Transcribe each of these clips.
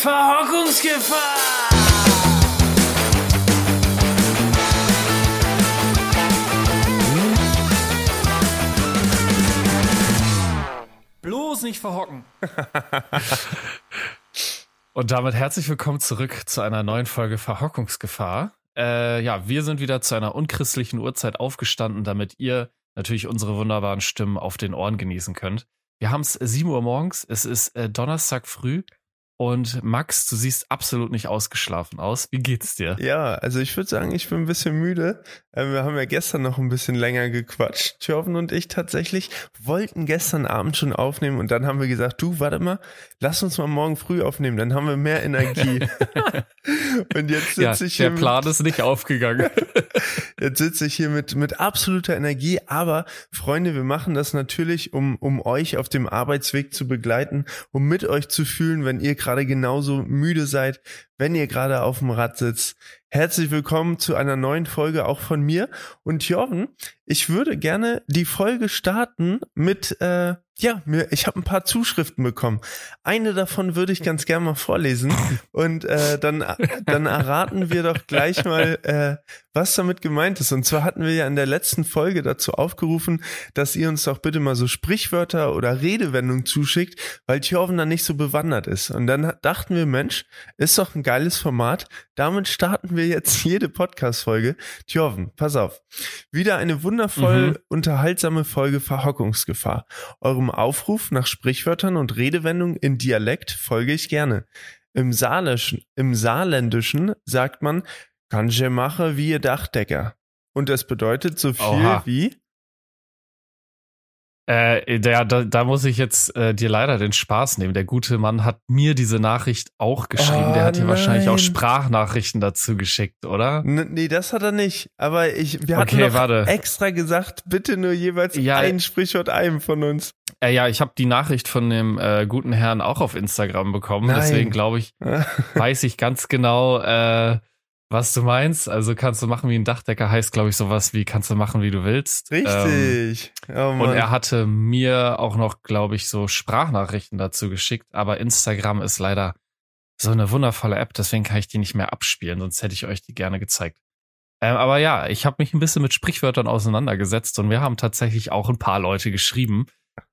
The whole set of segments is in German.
Verhockungsgefahr! Bloß nicht verhocken. Und damit herzlich willkommen zurück zu einer neuen Folge Verhockungsgefahr. Äh, ja, wir sind wieder zu einer unchristlichen Uhrzeit aufgestanden, damit ihr natürlich unsere wunderbaren Stimmen auf den Ohren genießen könnt. Wir haben es 7 Uhr morgens, es ist äh, Donnerstag früh und Max, du siehst absolut nicht ausgeschlafen aus. Wie geht's dir? Ja, also ich würde sagen, ich bin ein bisschen müde. Ähm, wir haben ja gestern noch ein bisschen länger gequatscht. Thorben und ich tatsächlich wollten gestern Abend schon aufnehmen und dann haben wir gesagt, du, warte mal, lass uns mal morgen früh aufnehmen, dann haben wir mehr Energie. und jetzt sitze ja, ich hier. Der Plan mit, ist nicht aufgegangen. jetzt sitze ich hier mit, mit absoluter Energie, aber Freunde, wir machen das natürlich, um, um euch auf dem Arbeitsweg zu begleiten, um mit euch zu fühlen, wenn ihr gerade gerade genauso müde seid, wenn ihr gerade auf dem Rad sitzt. Herzlich willkommen zu einer neuen Folge auch von mir. Und Jorven, ich würde gerne die Folge starten mit, äh, ja, mir, ich habe ein paar Zuschriften bekommen. Eine davon würde ich ganz gerne mal vorlesen. Und äh, dann, dann erraten wir doch gleich mal, äh, was damit gemeint ist. Und zwar hatten wir ja in der letzten Folge dazu aufgerufen, dass ihr uns doch bitte mal so Sprichwörter oder Redewendungen zuschickt, weil Jorven da nicht so bewandert ist. Und dann dachten wir, Mensch, ist doch ein geiles Format. Damit starten wir jetzt jede Podcast-Folge. Tjoven, pass auf. Wieder eine wundervoll mhm. unterhaltsame Folge Verhockungsgefahr. Eurem Aufruf nach Sprichwörtern und Redewendungen in Dialekt folge ich gerne. Im, Saarländischen, im Saarländischen sagt man, kann je mache wie ihr Dachdecker. Und das bedeutet so viel Oha. wie äh, der, da, da muss ich jetzt äh, dir leider den Spaß nehmen. Der gute Mann hat mir diese Nachricht auch geschrieben. Oh, der hat dir wahrscheinlich auch Sprachnachrichten dazu geschickt, oder? N nee, das hat er nicht. Aber ich, wir hatten okay, warte. extra gesagt, bitte nur jeweils ja, ein Sprichwort einem von uns. Äh, ja, ich habe die Nachricht von dem äh, guten Herrn auch auf Instagram bekommen. Nein. Deswegen glaube ich, weiß ich ganz genau, äh, was du meinst. Also kannst du machen wie ein Dachdecker heißt, glaube ich, sowas wie kannst du machen, wie du willst. Richtig. Ähm, oh und er hatte mir auch noch, glaube ich, so Sprachnachrichten dazu geschickt. Aber Instagram ist leider so eine wundervolle App, deswegen kann ich die nicht mehr abspielen, sonst hätte ich euch die gerne gezeigt. Ähm, aber ja, ich habe mich ein bisschen mit Sprichwörtern auseinandergesetzt und wir haben tatsächlich auch ein paar Leute geschrieben,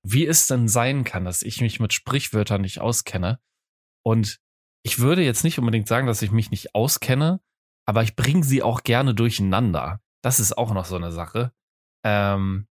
wie es denn sein kann, dass ich mich mit Sprichwörtern nicht auskenne. Und ich würde jetzt nicht unbedingt sagen, dass ich mich nicht auskenne, aber ich bringe sie auch gerne durcheinander. Das ist auch noch so eine Sache. Ähm,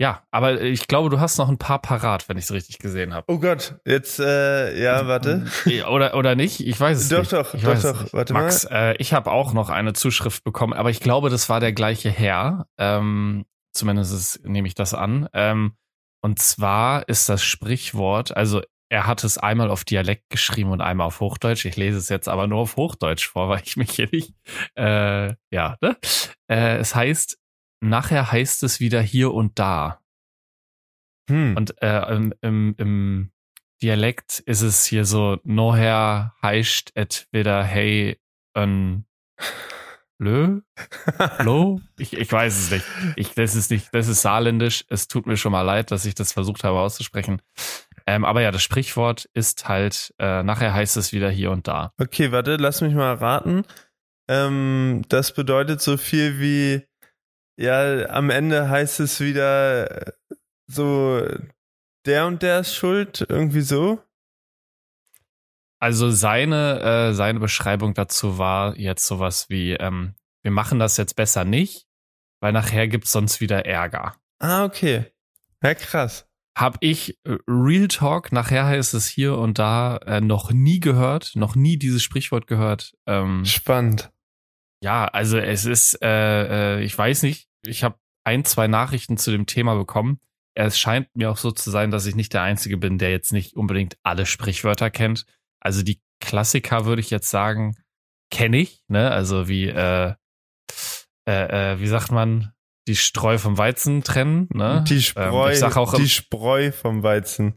ja, aber ich glaube, du hast noch ein paar parat, wenn ich es richtig gesehen habe. Oh Gott, jetzt, äh, ja, warte. Oder, oder nicht? Ich weiß es doch, nicht. Doch, ich doch, doch, doch. Warte Max, mal. Äh, ich habe auch noch eine Zuschrift bekommen, aber ich glaube, das war der gleiche Herr. Ähm, zumindest ist, nehme ich das an. Ähm, und zwar ist das Sprichwort, also er hat es einmal auf Dialekt geschrieben und einmal auf Hochdeutsch. Ich lese es jetzt aber nur auf Hochdeutsch vor, weil ich mich hier nicht. Äh, ja, ne? Äh, es heißt, nachher heißt es wieder hier und da. Hm. Und äh, im, im, im Dialekt ist es hier so, noher heißt et wieder hey ein Lö? Lo? Ich, ich weiß es nicht. Ich, das ist nicht, das ist saarländisch. Es tut mir schon mal leid, dass ich das versucht habe auszusprechen. Ähm, aber ja, das Sprichwort ist halt, äh, nachher heißt es wieder hier und da. Okay, warte, lass mich mal raten. Ähm, das bedeutet so viel wie, ja, am Ende heißt es wieder äh, so, der und der ist schuld, irgendwie so. Also seine, äh, seine Beschreibung dazu war jetzt sowas wie, ähm, wir machen das jetzt besser nicht, weil nachher gibt's sonst wieder Ärger. Ah, okay. Ja, krass habe ich äh, Real Talk, nachher heißt es hier und da, äh, noch nie gehört, noch nie dieses Sprichwort gehört. Ähm, Spannend. Ja, also es ist, äh, äh, ich weiß nicht, ich habe ein, zwei Nachrichten zu dem Thema bekommen. Es scheint mir auch so zu sein, dass ich nicht der Einzige bin, der jetzt nicht unbedingt alle Sprichwörter kennt. Also die Klassiker würde ich jetzt sagen, kenne ich, ne? Also wie, äh, äh, äh, wie sagt man, die Streu vom Weizen trennen. Ne? Die Spreu, ähm, ich sag auch, die Spreu vom Weizen.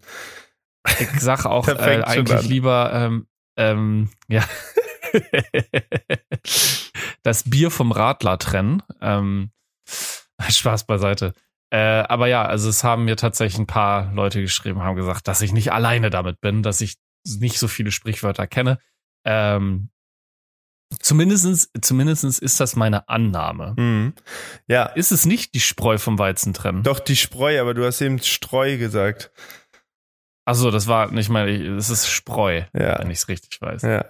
Ich sag auch äh, eigentlich lieber, ähm, ähm, ja, das Bier vom Radler trennen. Ähm, Spaß beiseite. Äh, aber ja, also es haben mir tatsächlich ein paar Leute geschrieben, haben gesagt, dass ich nicht alleine damit bin, dass ich nicht so viele Sprichwörter kenne. Ähm, zumindestens, zumindestens ist das meine Annahme. Mhm. Ja, Ist es nicht die Spreu vom Weizen trennen? doch die Spreu, aber du hast eben Streu gesagt. Achso, das war nicht mal, das ist Spreu, Ja. wenn ich es richtig weiß. Ja.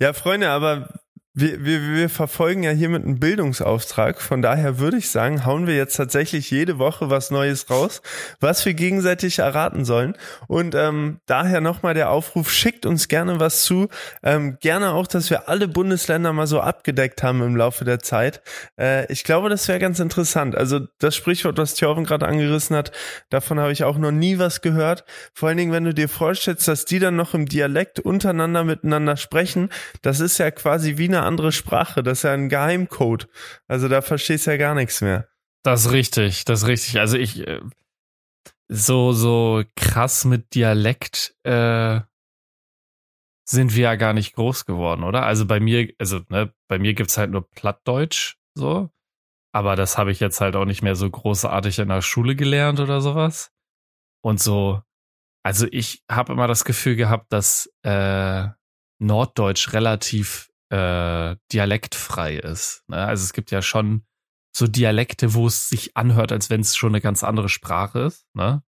Ja, Freunde, aber wir, wir, wir verfolgen ja hiermit einen Bildungsauftrag. Von daher würde ich sagen, hauen wir jetzt tatsächlich jede Woche was Neues raus, was wir gegenseitig erraten sollen. Und ähm, daher nochmal der Aufruf, schickt uns gerne was zu. Ähm, gerne auch, dass wir alle Bundesländer mal so abgedeckt haben im Laufe der Zeit. Äh, ich glaube, das wäre ganz interessant. Also das Sprichwort, was Thorben gerade angerissen hat, davon habe ich auch noch nie was gehört. Vor allen Dingen, wenn du dir vorstellst, dass die dann noch im Dialekt untereinander miteinander sprechen, das ist ja quasi wie eine andere Sprache. Das ist ja ein Geheimcode. Also da verstehst du ja gar nichts mehr. Das ist richtig, das ist richtig. Also ich äh, so so krass mit Dialekt äh, sind wir ja gar nicht groß geworden, oder? Also bei mir, also ne, bei mir gibt's halt nur Plattdeutsch so, aber das habe ich jetzt halt auch nicht mehr so großartig in der Schule gelernt oder sowas. Und so, also ich habe immer das Gefühl gehabt, dass äh, Norddeutsch relativ äh, dialektfrei ist. Ne? Also es gibt ja schon so Dialekte, wo es sich anhört, als wenn es schon eine ganz andere Sprache ist. Ne?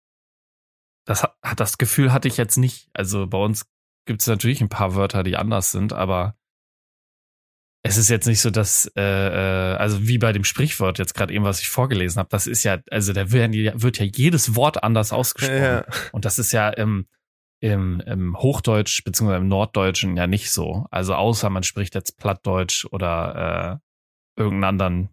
Das hat, das Gefühl hatte ich jetzt nicht. Also bei uns gibt es natürlich ein paar Wörter, die anders sind, aber es ist jetzt nicht so, dass, äh, äh, also wie bei dem Sprichwort jetzt gerade eben, was ich vorgelesen habe, das ist ja, also da wird ja, wird ja jedes Wort anders ausgesprochen. Ja. Und das ist ja im, im, im Hochdeutsch beziehungsweise im Norddeutschen ja nicht so. Also außer man spricht jetzt Plattdeutsch oder äh, irgendeinen anderen.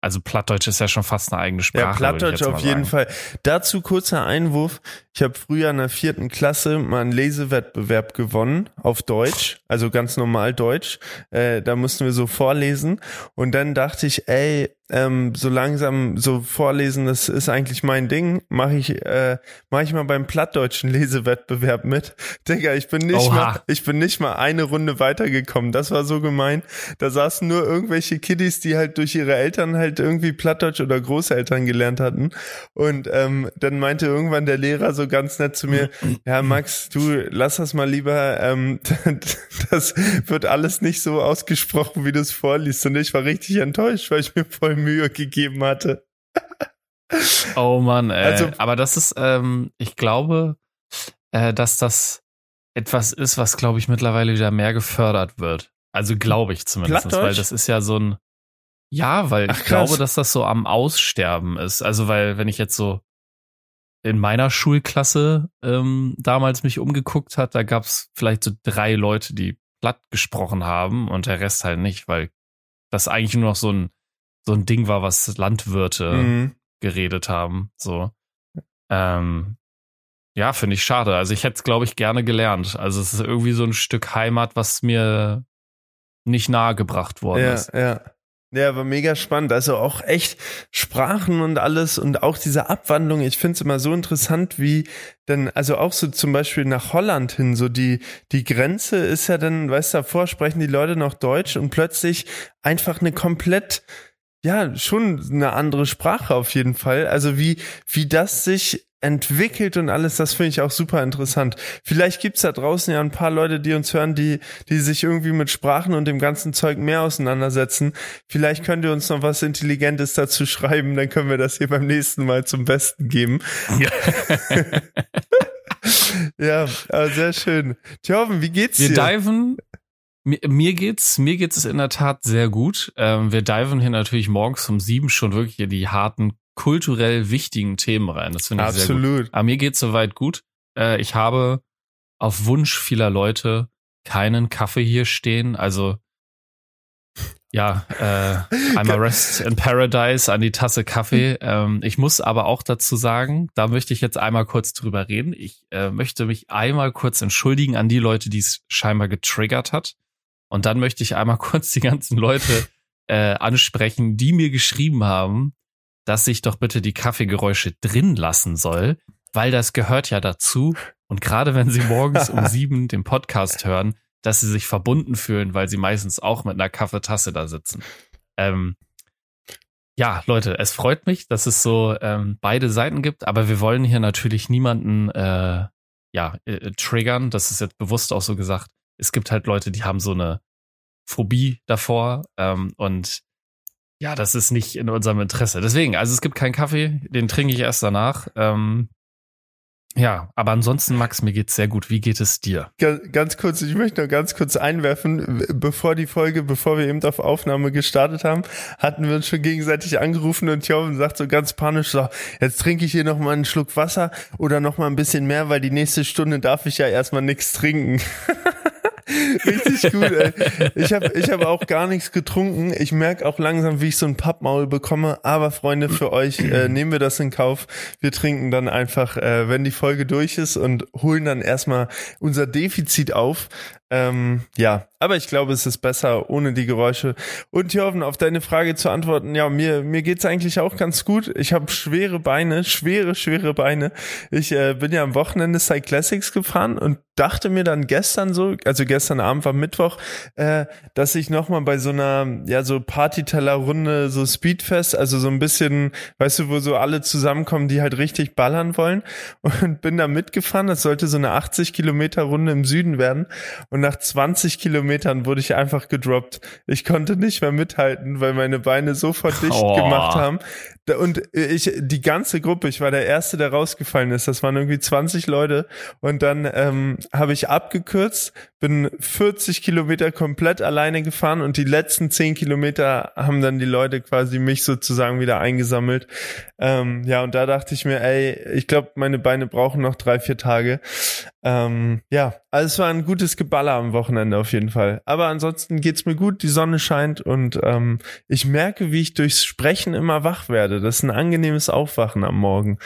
Also Plattdeutsch ist ja schon fast eine eigene Sprache. Ja, Plattdeutsch auf jeden. Fall. Dazu kurzer Einwurf. Ich habe früher in der vierten Klasse mal einen Lesewettbewerb gewonnen auf Deutsch, also ganz normal Deutsch. Äh, da mussten wir so vorlesen und dann dachte ich, ey, ähm, so langsam so vorlesen, das ist eigentlich mein Ding. Mache ich, äh, mach ich mal beim plattdeutschen Lesewettbewerb mit. Digga, ich bin nicht Oha. mal, ich bin nicht mal eine Runde weitergekommen. Das war so gemein. Da saßen nur irgendwelche Kiddies, die halt durch ihre Eltern halt irgendwie Plattdeutsch oder Großeltern gelernt hatten. Und ähm, dann meinte irgendwann der Lehrer so ganz nett zu mir, ja Max, du lass das mal lieber, ähm, das wird alles nicht so ausgesprochen, wie du es vorliest. Und ich war richtig enttäuscht, weil ich mir voll Mühe gegeben hatte. Oh Mann, ey. Also- aber das ist, ähm, ich glaube, äh, dass das etwas ist, was, glaube ich, mittlerweile wieder mehr gefördert wird. Also glaube ich zumindest, weil das ist ja so ein, ja, weil Ach, ich glaube, dass das so am Aussterben ist. Also weil, wenn ich jetzt so in meiner Schulklasse ähm, damals mich umgeguckt hat, da gab es vielleicht so drei Leute, die platt gesprochen haben und der Rest halt nicht, weil das eigentlich nur noch so ein so ein Ding war, was Landwirte Mhm. geredet haben. So. Ähm, ja, finde ich schade. Also ich hätte es, glaube ich, gerne gelernt. Also es ist irgendwie so ein Stück Heimat, was mir nicht nahegebracht worden Ja, ist. ja. Ja, war mega spannend. Also auch echt Sprachen und alles und auch diese Abwandlung. Ich finde es immer so interessant, wie dann, also auch so zum Beispiel nach Holland hin, so die, die Grenze ist ja dann, weißt du, davor sprechen die Leute noch Deutsch und plötzlich einfach eine komplett, ja, schon eine andere Sprache auf jeden Fall. Also wie, wie das sich entwickelt und alles, das finde ich auch super interessant. Vielleicht gibt's da draußen ja ein paar Leute, die uns hören, die, die sich irgendwie mit Sprachen und dem ganzen Zeug mehr auseinandersetzen. Vielleicht könnt ihr uns noch was Intelligentes dazu schreiben, dann können wir das hier beim nächsten Mal zum Besten geben. Ja, aber sehr schön. Thorben, wie geht's Wir dir? diven. Mir, mir geht's, mir geht's es in der Tat sehr gut. Ähm, wir diven hier natürlich morgens um sieben schon wirklich in die harten, kulturell wichtigen Themen rein. Das finde ich sehr gut. Absolut. Aber mir geht's soweit gut. Äh, ich habe auf Wunsch vieler Leute keinen Kaffee hier stehen. Also ja, äh, einmal Rest in Paradise an die Tasse Kaffee. Ähm, ich muss aber auch dazu sagen, da möchte ich jetzt einmal kurz drüber reden. Ich äh, möchte mich einmal kurz entschuldigen an die Leute, die es scheinbar getriggert hat. Und dann möchte ich einmal kurz die ganzen Leute äh, ansprechen, die mir geschrieben haben, dass ich doch bitte die Kaffeegeräusche drin lassen soll, weil das gehört ja dazu. Und gerade wenn sie morgens um sieben den Podcast hören, dass sie sich verbunden fühlen, weil sie meistens auch mit einer Kaffeetasse da sitzen. Ähm, ja, Leute, es freut mich, dass es so ähm, beide Seiten gibt, aber wir wollen hier natürlich niemanden äh, ja, äh, triggern. Das ist jetzt bewusst auch so gesagt. Es gibt halt Leute, die haben so eine Phobie davor ähm, und ja, das ist nicht in unserem Interesse. Deswegen, also es gibt keinen Kaffee, den trinke ich erst danach. Ähm, ja, aber ansonsten, Max, mir geht's sehr gut. Wie geht es dir? Ganz kurz, ich möchte noch ganz kurz einwerfen, bevor die Folge, bevor wir eben auf Aufnahme gestartet haben, hatten wir uns schon gegenseitig angerufen und Joven sagt so ganz panisch so, jetzt trinke ich hier noch mal einen Schluck Wasser oder noch mal ein bisschen mehr, weil die nächste Stunde darf ich ja erstmal nichts trinken. Richtig gut, ey. Ich habe ich hab auch gar nichts getrunken. Ich merke auch langsam, wie ich so ein Pappmaul bekomme. Aber Freunde, für euch äh, nehmen wir das in Kauf. Wir trinken dann einfach, äh, wenn die Folge durch ist und holen dann erstmal unser Defizit auf. Ähm, ja, aber ich glaube, es ist besser ohne die Geräusche. Und Jörgen, auf deine Frage zu antworten, ja, mir, mir geht's eigentlich auch ganz gut. Ich habe schwere Beine, schwere, schwere Beine. Ich äh, bin ja am Wochenende Cyclassics gefahren und dachte mir dann gestern so, also gestern Abend war Mittwoch, äh, dass ich nochmal bei so einer, ja, so Partyteller-Runde, so Speedfest, also so ein bisschen, weißt du, wo so alle zusammenkommen, die halt richtig ballern wollen und bin da mitgefahren. Das sollte so eine 80 Kilometer Runde im Süden werden und und nach 20 Kilometern wurde ich einfach gedroppt. Ich konnte nicht mehr mithalten, weil meine Beine so verdicht oh. gemacht haben. Und ich, die ganze Gruppe, ich war der Erste, der rausgefallen ist. Das waren irgendwie 20 Leute. Und dann ähm, habe ich abgekürzt, bin 40 Kilometer komplett alleine gefahren und die letzten 10 Kilometer haben dann die Leute quasi mich sozusagen wieder eingesammelt. Ähm, ja, und da dachte ich mir, ey, ich glaube, meine Beine brauchen noch drei, vier Tage. Ähm, ja, also es war ein gutes Geballer am Wochenende auf jeden Fall. Aber ansonsten geht's mir gut, die Sonne scheint und ähm, ich merke, wie ich durchs Sprechen immer wach werde. Das ist ein angenehmes Aufwachen am Morgen.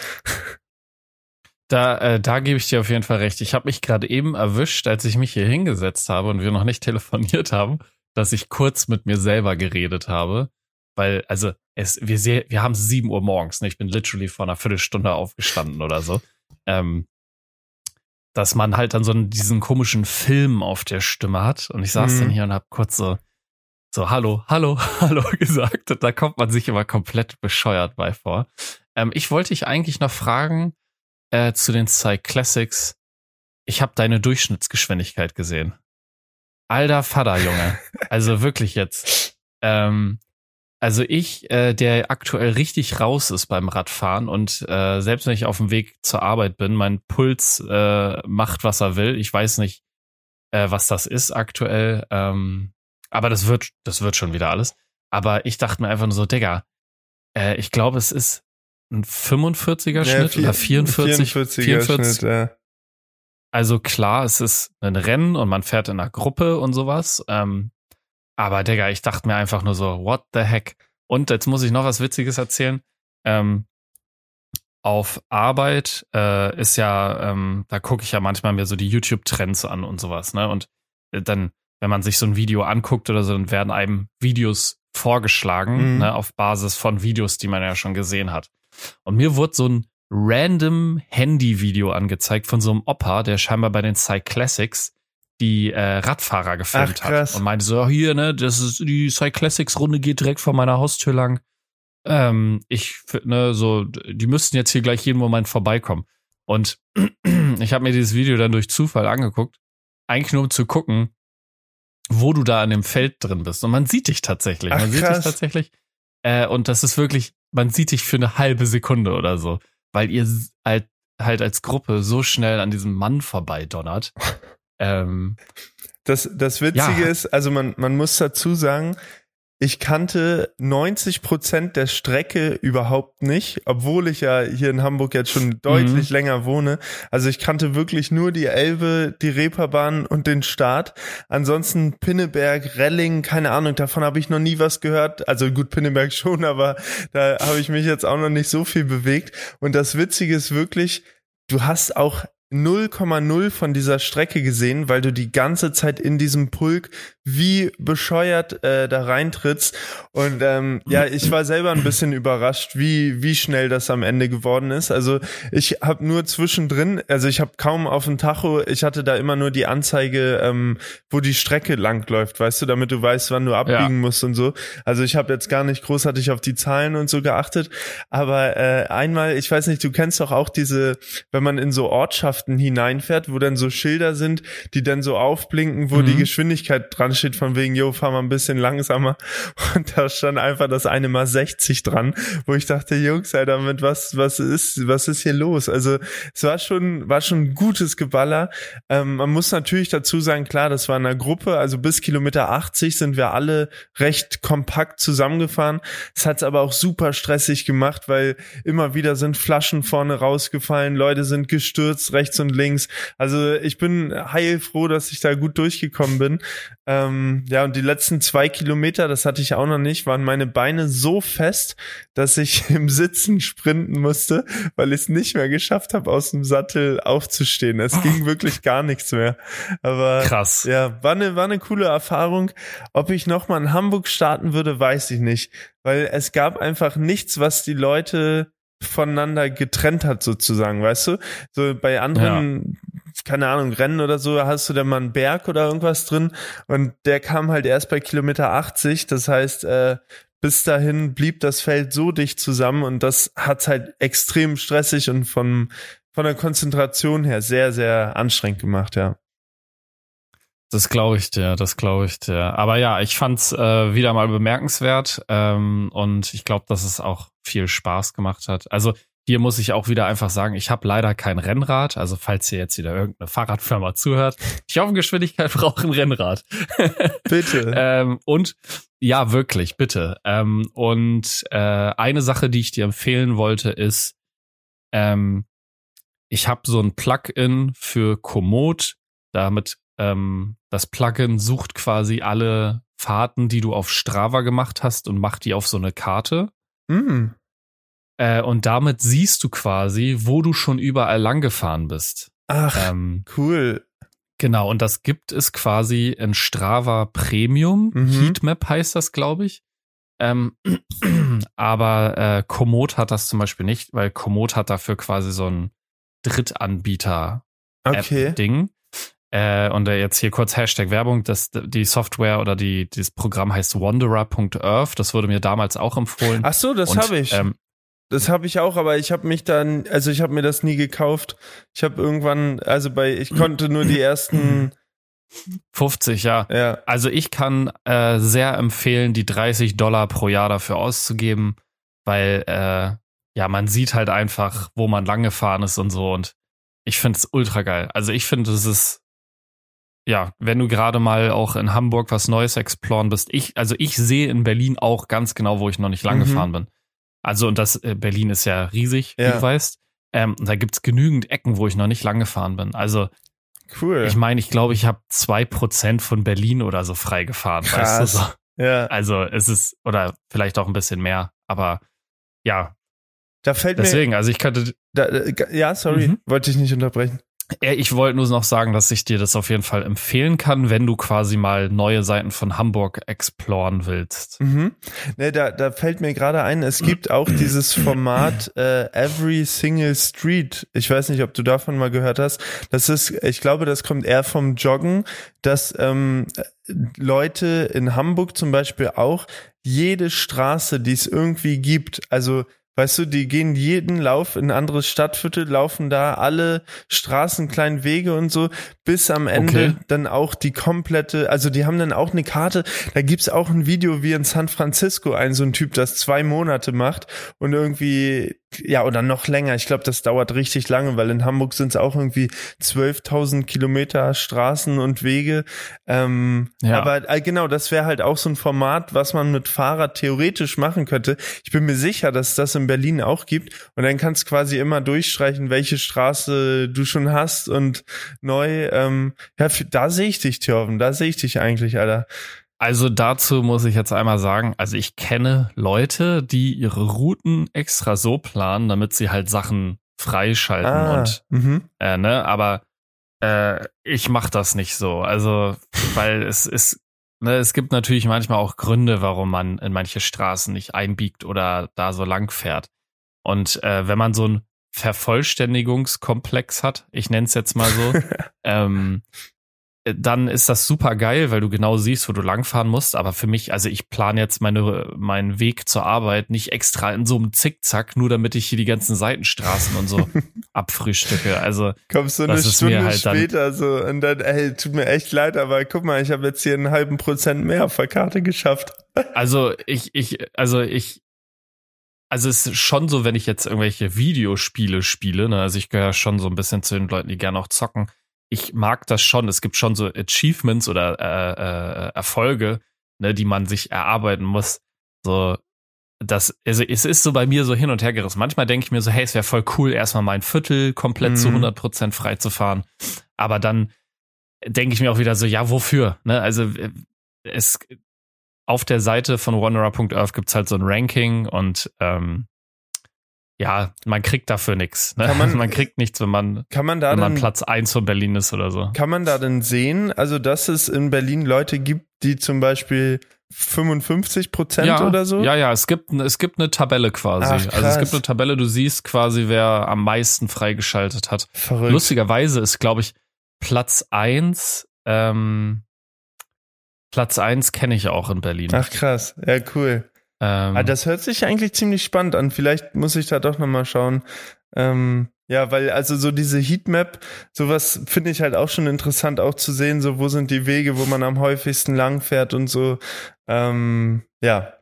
Da, äh, da gebe ich dir auf jeden Fall recht. Ich habe mich gerade eben erwischt, als ich mich hier hingesetzt habe und wir noch nicht telefoniert haben, dass ich kurz mit mir selber geredet habe. Weil, also, es, wir, sehr, wir haben sieben Uhr morgens, ne? Ich bin literally vor einer Viertelstunde aufgestanden oder so. Ähm, dass man halt dann so diesen komischen Film auf der Stimme hat. Und ich saß mhm. dann hier und hab kurz so, so, hallo, hallo, hallo gesagt. Und da kommt man sich immer komplett bescheuert bei vor. Ähm, ich wollte dich eigentlich noch fragen äh, zu den Classics. Ich habe deine Durchschnittsgeschwindigkeit gesehen. Alter Vater, Junge. Also wirklich jetzt. Ähm, also ich, äh, der aktuell richtig raus ist beim Radfahren und äh, selbst wenn ich auf dem Weg zur Arbeit bin, mein Puls äh, macht, was er will. Ich weiß nicht, äh, was das ist aktuell. Ähm, aber das wird, das wird schon wieder alles. Aber ich dachte mir einfach nur so, Digga, äh, ich glaube, es ist ein 45er ja, Schnitt vier, oder 44, 44er 44. Schnitt, ja. Also klar, es ist ein Rennen und man fährt in einer Gruppe und sowas. Ähm, aber Digga, ich dachte mir einfach nur so, what the heck? Und jetzt muss ich noch was Witziges erzählen. Ähm, auf Arbeit äh, ist ja, ähm, da gucke ich ja manchmal mir so die YouTube-Trends an und sowas, ne? Und äh, dann, wenn man sich so ein Video anguckt oder so, dann werden einem Videos vorgeschlagen, mhm. ne, auf Basis von Videos, die man ja schon gesehen hat. Und mir wurde so ein random Handy-Video angezeigt von so einem Opa, der scheinbar bei den Cyclassics die äh, Radfahrer gefilmt Ach, hat und meinte so, hier, ne, das ist die Cyclassics Runde geht direkt vor meiner Haustür lang. Ähm, ich, ne, so, die müssten jetzt hier gleich jeden Moment vorbeikommen. Und ich habe mir dieses Video dann durch Zufall angeguckt, eigentlich nur um zu gucken, wo du da an dem Feld drin bist. Und man sieht dich tatsächlich. Ach, man sieht dich tatsächlich. Äh, und das ist wirklich, man sieht dich für eine halbe Sekunde oder so, weil ihr halt, halt als Gruppe so schnell an diesem Mann vorbeidonnert. Ähm, das, das Witzige ja. ist, also man, man muss dazu sagen, ich kannte 90 Prozent der Strecke überhaupt nicht, obwohl ich ja hier in Hamburg jetzt schon deutlich mhm. länger wohne. Also ich kannte wirklich nur die Elbe, die Reeperbahn und den Start. Ansonsten Pinneberg, Relling, keine Ahnung, davon habe ich noch nie was gehört. Also gut, Pinneberg schon, aber da habe ich mich jetzt auch noch nicht so viel bewegt. Und das Witzige ist wirklich, du hast auch 0,0 von dieser Strecke gesehen, weil du die ganze Zeit in diesem Pulk wie bescheuert äh, da reintrittst. Und ähm, ja, ich war selber ein bisschen überrascht, wie, wie schnell das am Ende geworden ist. Also ich habe nur zwischendrin, also ich habe kaum auf dem Tacho, ich hatte da immer nur die Anzeige, ähm, wo die Strecke lang läuft, weißt du, damit du weißt, wann du abbiegen ja. musst und so. Also ich habe jetzt gar nicht großartig auf die Zahlen und so geachtet. Aber äh, einmal, ich weiß nicht, du kennst doch auch diese, wenn man in so Ortschaften hineinfährt, wo dann so Schilder sind, die dann so aufblinken, wo mhm. die Geschwindigkeit dran steht, von wegen, yo, fahr mal ein bisschen langsamer. Und da stand einfach das eine mal 60 dran, wo ich dachte, Jungs, Alter, mit was, was ist, was ist hier los? Also es war schon, war schon ein gutes Geballer. Ähm, man muss natürlich dazu sagen, klar, das war in einer Gruppe, also bis Kilometer 80 sind wir alle recht kompakt zusammengefahren. Es hat es aber auch super stressig gemacht, weil immer wieder sind Flaschen vorne rausgefallen, Leute sind gestürzt rechts und links. Also ich bin heilfroh, dass ich da gut durchgekommen bin. Ähm, ja, und die letzten zwei Kilometer, das hatte ich auch noch nicht, waren meine Beine so fest, dass ich im Sitzen sprinten musste, weil ich es nicht mehr geschafft habe, aus dem Sattel aufzustehen. Es ging wirklich gar nichts mehr. Aber krass. Ja, war eine, war eine coole Erfahrung. Ob ich nochmal in Hamburg starten würde, weiß ich nicht. Weil es gab einfach nichts, was die Leute voneinander getrennt hat, sozusagen, weißt du? So bei anderen ja keine Ahnung, Rennen oder so, hast du da mal einen Berg oder irgendwas drin und der kam halt erst bei Kilometer 80, das heißt, äh, bis dahin blieb das Feld so dicht zusammen und das hat's halt extrem stressig und von, von der Konzentration her sehr, sehr anstrengend gemacht, ja. Das glaube ich dir, das glaube ich dir. Aber ja, ich fand's äh, wieder mal bemerkenswert ähm, und ich glaube, dass es auch viel Spaß gemacht hat. Also hier muss ich auch wieder einfach sagen, ich habe leider kein Rennrad. Also falls hier jetzt wieder irgendeine Fahrradfirma zuhört, ich auf Geschwindigkeit brauche ein Rennrad. bitte. ähm, und ja, wirklich, bitte. Ähm, und äh, eine Sache, die ich dir empfehlen wollte, ist, ähm, ich habe so ein Plugin für Komoot. Damit ähm, das Plugin sucht quasi alle Fahrten, die du auf Strava gemacht hast und macht die auf so eine Karte. Mm. Äh, und damit siehst du quasi, wo du schon überall lang gefahren bist. Ach, ähm, cool. Genau, und das gibt es quasi in Strava Premium. Mhm. Heatmap heißt das, glaube ich. Ähm, aber äh, Komoot hat das zum Beispiel nicht, weil Komoot hat dafür quasi so ein Drittanbieter-Ding. Okay. Äh, und äh, jetzt hier kurz Hashtag Werbung, das, die Software oder die, dieses Programm heißt Wanderer.earth. Das wurde mir damals auch empfohlen. Ach so, das habe ich. Ähm, das habe ich auch, aber ich habe mich dann, also ich habe mir das nie gekauft. Ich habe irgendwann, also bei, ich konnte nur die ersten 50, ja. ja. Also ich kann äh, sehr empfehlen, die 30 Dollar pro Jahr dafür auszugeben, weil äh, ja, man sieht halt einfach, wo man lang gefahren ist und so und ich finde es ultra geil. Also ich finde, es ist ja, wenn du gerade mal auch in Hamburg was Neues exploren bist, ich, also ich sehe in Berlin auch ganz genau, wo ich noch nicht lang mhm. gefahren bin. Also, und das, äh, Berlin ist ja riesig, ja. wie du weißt. Ähm, da gibt's genügend Ecken, wo ich noch nicht lang gefahren bin. Also, cool. Ich meine, ich glaube, ich habe zwei Prozent von Berlin oder so frei gefahren. Krass. Weißt du, so. Ja. Also, es ist, oder vielleicht auch ein bisschen mehr, aber ja. Da fällt Deswegen, mir, also ich könnte. Da, äh, ja, sorry, mhm. wollte ich nicht unterbrechen. Ich wollte nur noch sagen, dass ich dir das auf jeden Fall empfehlen kann, wenn du quasi mal neue Seiten von Hamburg exploren willst. Mhm. Ne, da, da fällt mir gerade ein, es gibt auch dieses Format äh, Every Single Street. Ich weiß nicht, ob du davon mal gehört hast. Das ist, ich glaube, das kommt eher vom Joggen, dass ähm, Leute in Hamburg zum Beispiel auch jede Straße, die es irgendwie gibt, also Weißt du, die gehen jeden Lauf in ein anderes Stadtviertel, laufen da alle Straßen, kleinen Wege und so, bis am Ende okay. dann auch die komplette, also die haben dann auch eine Karte, da gibt's auch ein Video, wie in San Francisco ein so ein Typ das zwei Monate macht und irgendwie ja, oder noch länger. Ich glaube, das dauert richtig lange, weil in Hamburg sind es auch irgendwie 12.000 Kilometer Straßen und Wege. Ähm, ja. Aber äh, genau, das wäre halt auch so ein Format, was man mit Fahrrad theoretisch machen könnte. Ich bin mir sicher, dass es das in Berlin auch gibt. Und dann kannst du quasi immer durchstreichen, welche Straße du schon hast und neu. Ähm, ja, da sehe ich dich, Thorben. Da sehe ich dich eigentlich, Alter. Also dazu muss ich jetzt einmal sagen, also ich kenne Leute, die ihre Routen extra so planen, damit sie halt Sachen freischalten ah, und mhm. äh, ne, aber äh, ich mache das nicht so. Also, weil es ist es gibt natürlich manchmal auch Gründe, warum man in manche Straßen nicht einbiegt oder da so lang fährt. Und äh, wenn man so ein Vervollständigungskomplex hat, ich nenne es jetzt mal so, ähm, dann ist das super geil, weil du genau siehst, wo du langfahren musst. Aber für mich, also ich plane jetzt meine, meinen Weg zur Arbeit nicht extra in so einem Zickzack, nur damit ich hier die ganzen Seitenstraßen und so abfrühstücke. Also kommst du eine Stunde halt später so und dann, ey, tut mir echt leid, aber guck mal, ich habe jetzt hier einen halben Prozent mehr auf der Karte geschafft. Also ich, ich, also ich, also es ist schon so, wenn ich jetzt irgendwelche Videospiele spiele, ne, also ich gehöre schon so ein bisschen zu den Leuten, die gerne auch zocken ich mag das schon. Es gibt schon so Achievements oder äh, äh, Erfolge, ne, die man sich erarbeiten muss. So, das, also es ist so bei mir so hin und her gerissen. Manchmal denke ich mir so, hey, es wäre voll cool, erstmal mein Viertel komplett mhm. zu 100 Prozent frei zu fahren. Aber dann denke ich mir auch wieder so, ja, wofür? Ne? Also äh, es auf der Seite von Wanderer.earth gibt's halt so ein Ranking und ähm, ja, man kriegt dafür nichts. Ne? Man, man, kriegt nichts, wenn man, kann man da wenn man denn, Platz eins von Berlin ist oder so. Kann man da denn sehen, also dass es in Berlin Leute gibt, die zum Beispiel 55 Prozent ja, oder so? Ja, ja, es gibt, es gibt eine Tabelle quasi. Ach, also es gibt eine Tabelle, du siehst quasi, wer am meisten freigeschaltet hat. Verrückt. Lustigerweise ist, glaube ich, Platz eins. ähm, Platz eins kenne ich auch in Berlin. Ach krass, ja cool. Ähm, ah, das hört sich eigentlich ziemlich spannend an. Vielleicht muss ich da doch nochmal schauen. Ähm, ja, weil also so diese Heatmap, sowas finde ich halt auch schon interessant, auch zu sehen, so wo sind die Wege, wo man am häufigsten langfährt und so. Ähm, ja,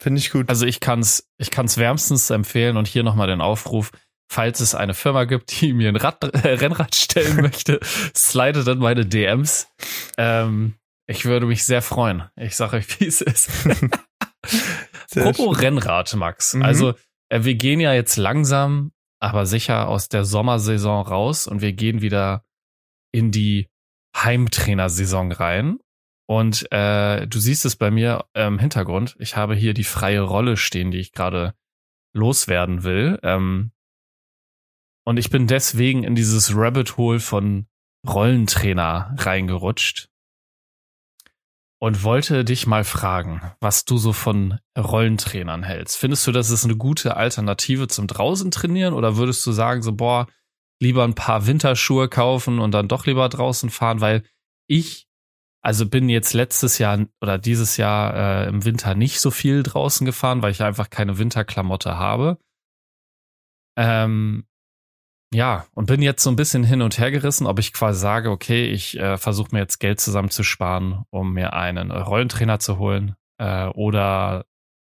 finde ich gut. Also ich kann's, ich kann's wärmstens empfehlen und hier nochmal den Aufruf. Falls es eine Firma gibt, die mir ein Rad, äh, Rennrad stellen möchte, slide dann meine DMs. Ähm, ich würde mich sehr freuen. Ich sage euch, wie es ist. Apropos Rennrad, Max. Mhm. Also, äh, wir gehen ja jetzt langsam, aber sicher aus der Sommersaison raus und wir gehen wieder in die Heimtrainersaison rein. Und äh, du siehst es bei mir im Hintergrund. Ich habe hier die freie Rolle stehen, die ich gerade loswerden will. Ähm, und ich bin deswegen in dieses Rabbit Hole von Rollentrainer reingerutscht und wollte dich mal fragen, was du so von Rollentrainern hältst. Findest du, das ist eine gute Alternative zum draußen trainieren oder würdest du sagen, so, boah, lieber ein paar Winterschuhe kaufen und dann doch lieber draußen fahren, weil ich, also bin jetzt letztes Jahr oder dieses Jahr äh, im Winter nicht so viel draußen gefahren, weil ich einfach keine Winterklamotte habe. Ähm, ja, und bin jetzt so ein bisschen hin und her gerissen, ob ich quasi sage, okay, ich äh, versuche mir jetzt Geld zusammenzusparen, um mir einen Rollentrainer zu holen. Äh, oder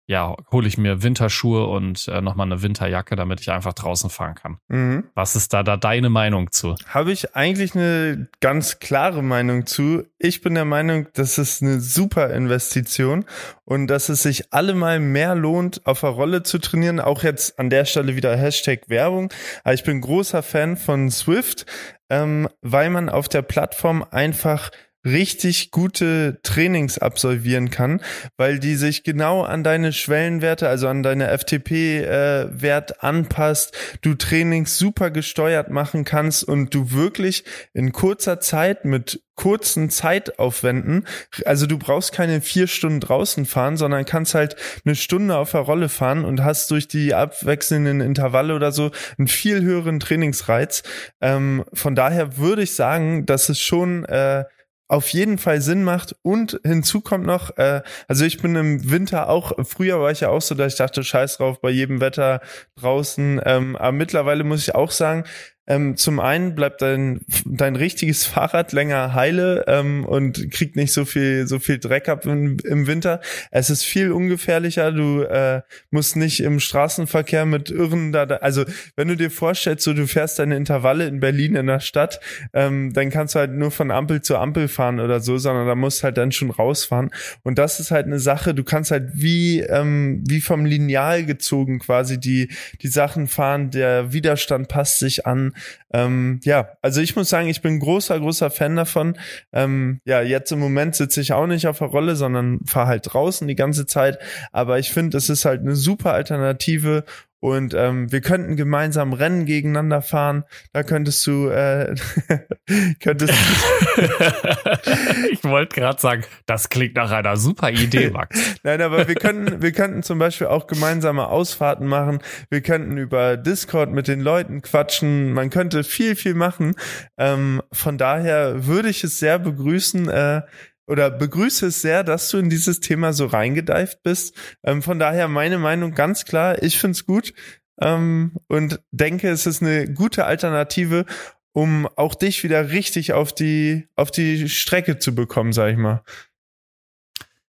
ja, hole ich mir Winterschuhe und äh, nochmal eine Winterjacke, damit ich einfach draußen fahren kann. Mhm. Was ist da, da deine Meinung zu? Habe ich eigentlich eine ganz klare Meinung zu. Ich bin der Meinung, das ist eine super Investition und dass es sich allemal mehr lohnt, auf der Rolle zu trainieren. Auch jetzt an der Stelle wieder Hashtag Werbung. Aber ich bin großer Fan von Swift, ähm, weil man auf der Plattform einfach richtig gute Trainings absolvieren kann, weil die sich genau an deine Schwellenwerte, also an deine FTP-Wert äh, anpasst, du Trainings super gesteuert machen kannst und du wirklich in kurzer Zeit mit kurzen Zeitaufwänden, also du brauchst keine vier Stunden draußen fahren, sondern kannst halt eine Stunde auf der Rolle fahren und hast durch die abwechselnden Intervalle oder so einen viel höheren Trainingsreiz. Ähm, von daher würde ich sagen, dass es schon äh, auf jeden Fall Sinn macht. Und hinzu kommt noch, äh, also ich bin im Winter auch, früher war ich ja auch so, dass ich dachte, scheiß drauf, bei jedem Wetter draußen. Ähm, aber mittlerweile muss ich auch sagen, ähm, zum einen bleibt dein, dein richtiges Fahrrad länger heile ähm, und kriegt nicht so viel, so viel Dreck ab im, im Winter. Es ist viel ungefährlicher. Du äh, musst nicht im Straßenverkehr mit Irren da, da, also wenn du dir vorstellst, so du fährst deine Intervalle in Berlin in der Stadt, ähm, dann kannst du halt nur von Ampel zu Ampel fahren oder so, sondern da musst halt dann schon rausfahren. Und das ist halt eine Sache, du kannst halt wie, ähm, wie vom Lineal gezogen quasi die, die Sachen fahren, der Widerstand passt sich an ähm, ja, also ich muss sagen, ich bin großer, großer Fan davon. Ähm, ja, jetzt im Moment sitze ich auch nicht auf der Rolle, sondern fahre halt draußen die ganze Zeit. Aber ich finde, es ist halt eine super Alternative und ähm, wir könnten gemeinsam Rennen gegeneinander fahren. Da könntest du, äh, könntest ich wollte gerade sagen, das klingt nach einer super Idee, Max. Nein, aber wir könnten, wir könnten zum Beispiel auch gemeinsame Ausfahrten machen. Wir könnten über Discord mit den Leuten quatschen. Man könnte viel, viel machen. Ähm, von daher würde ich es sehr begrüßen, äh, oder begrüße es sehr, dass du in dieses Thema so reingedeift bist. Ähm, von daher meine Meinung ganz klar, ich find's gut ähm, und denke, es ist eine gute Alternative, um auch dich wieder richtig auf die, auf die Strecke zu bekommen, sag ich mal.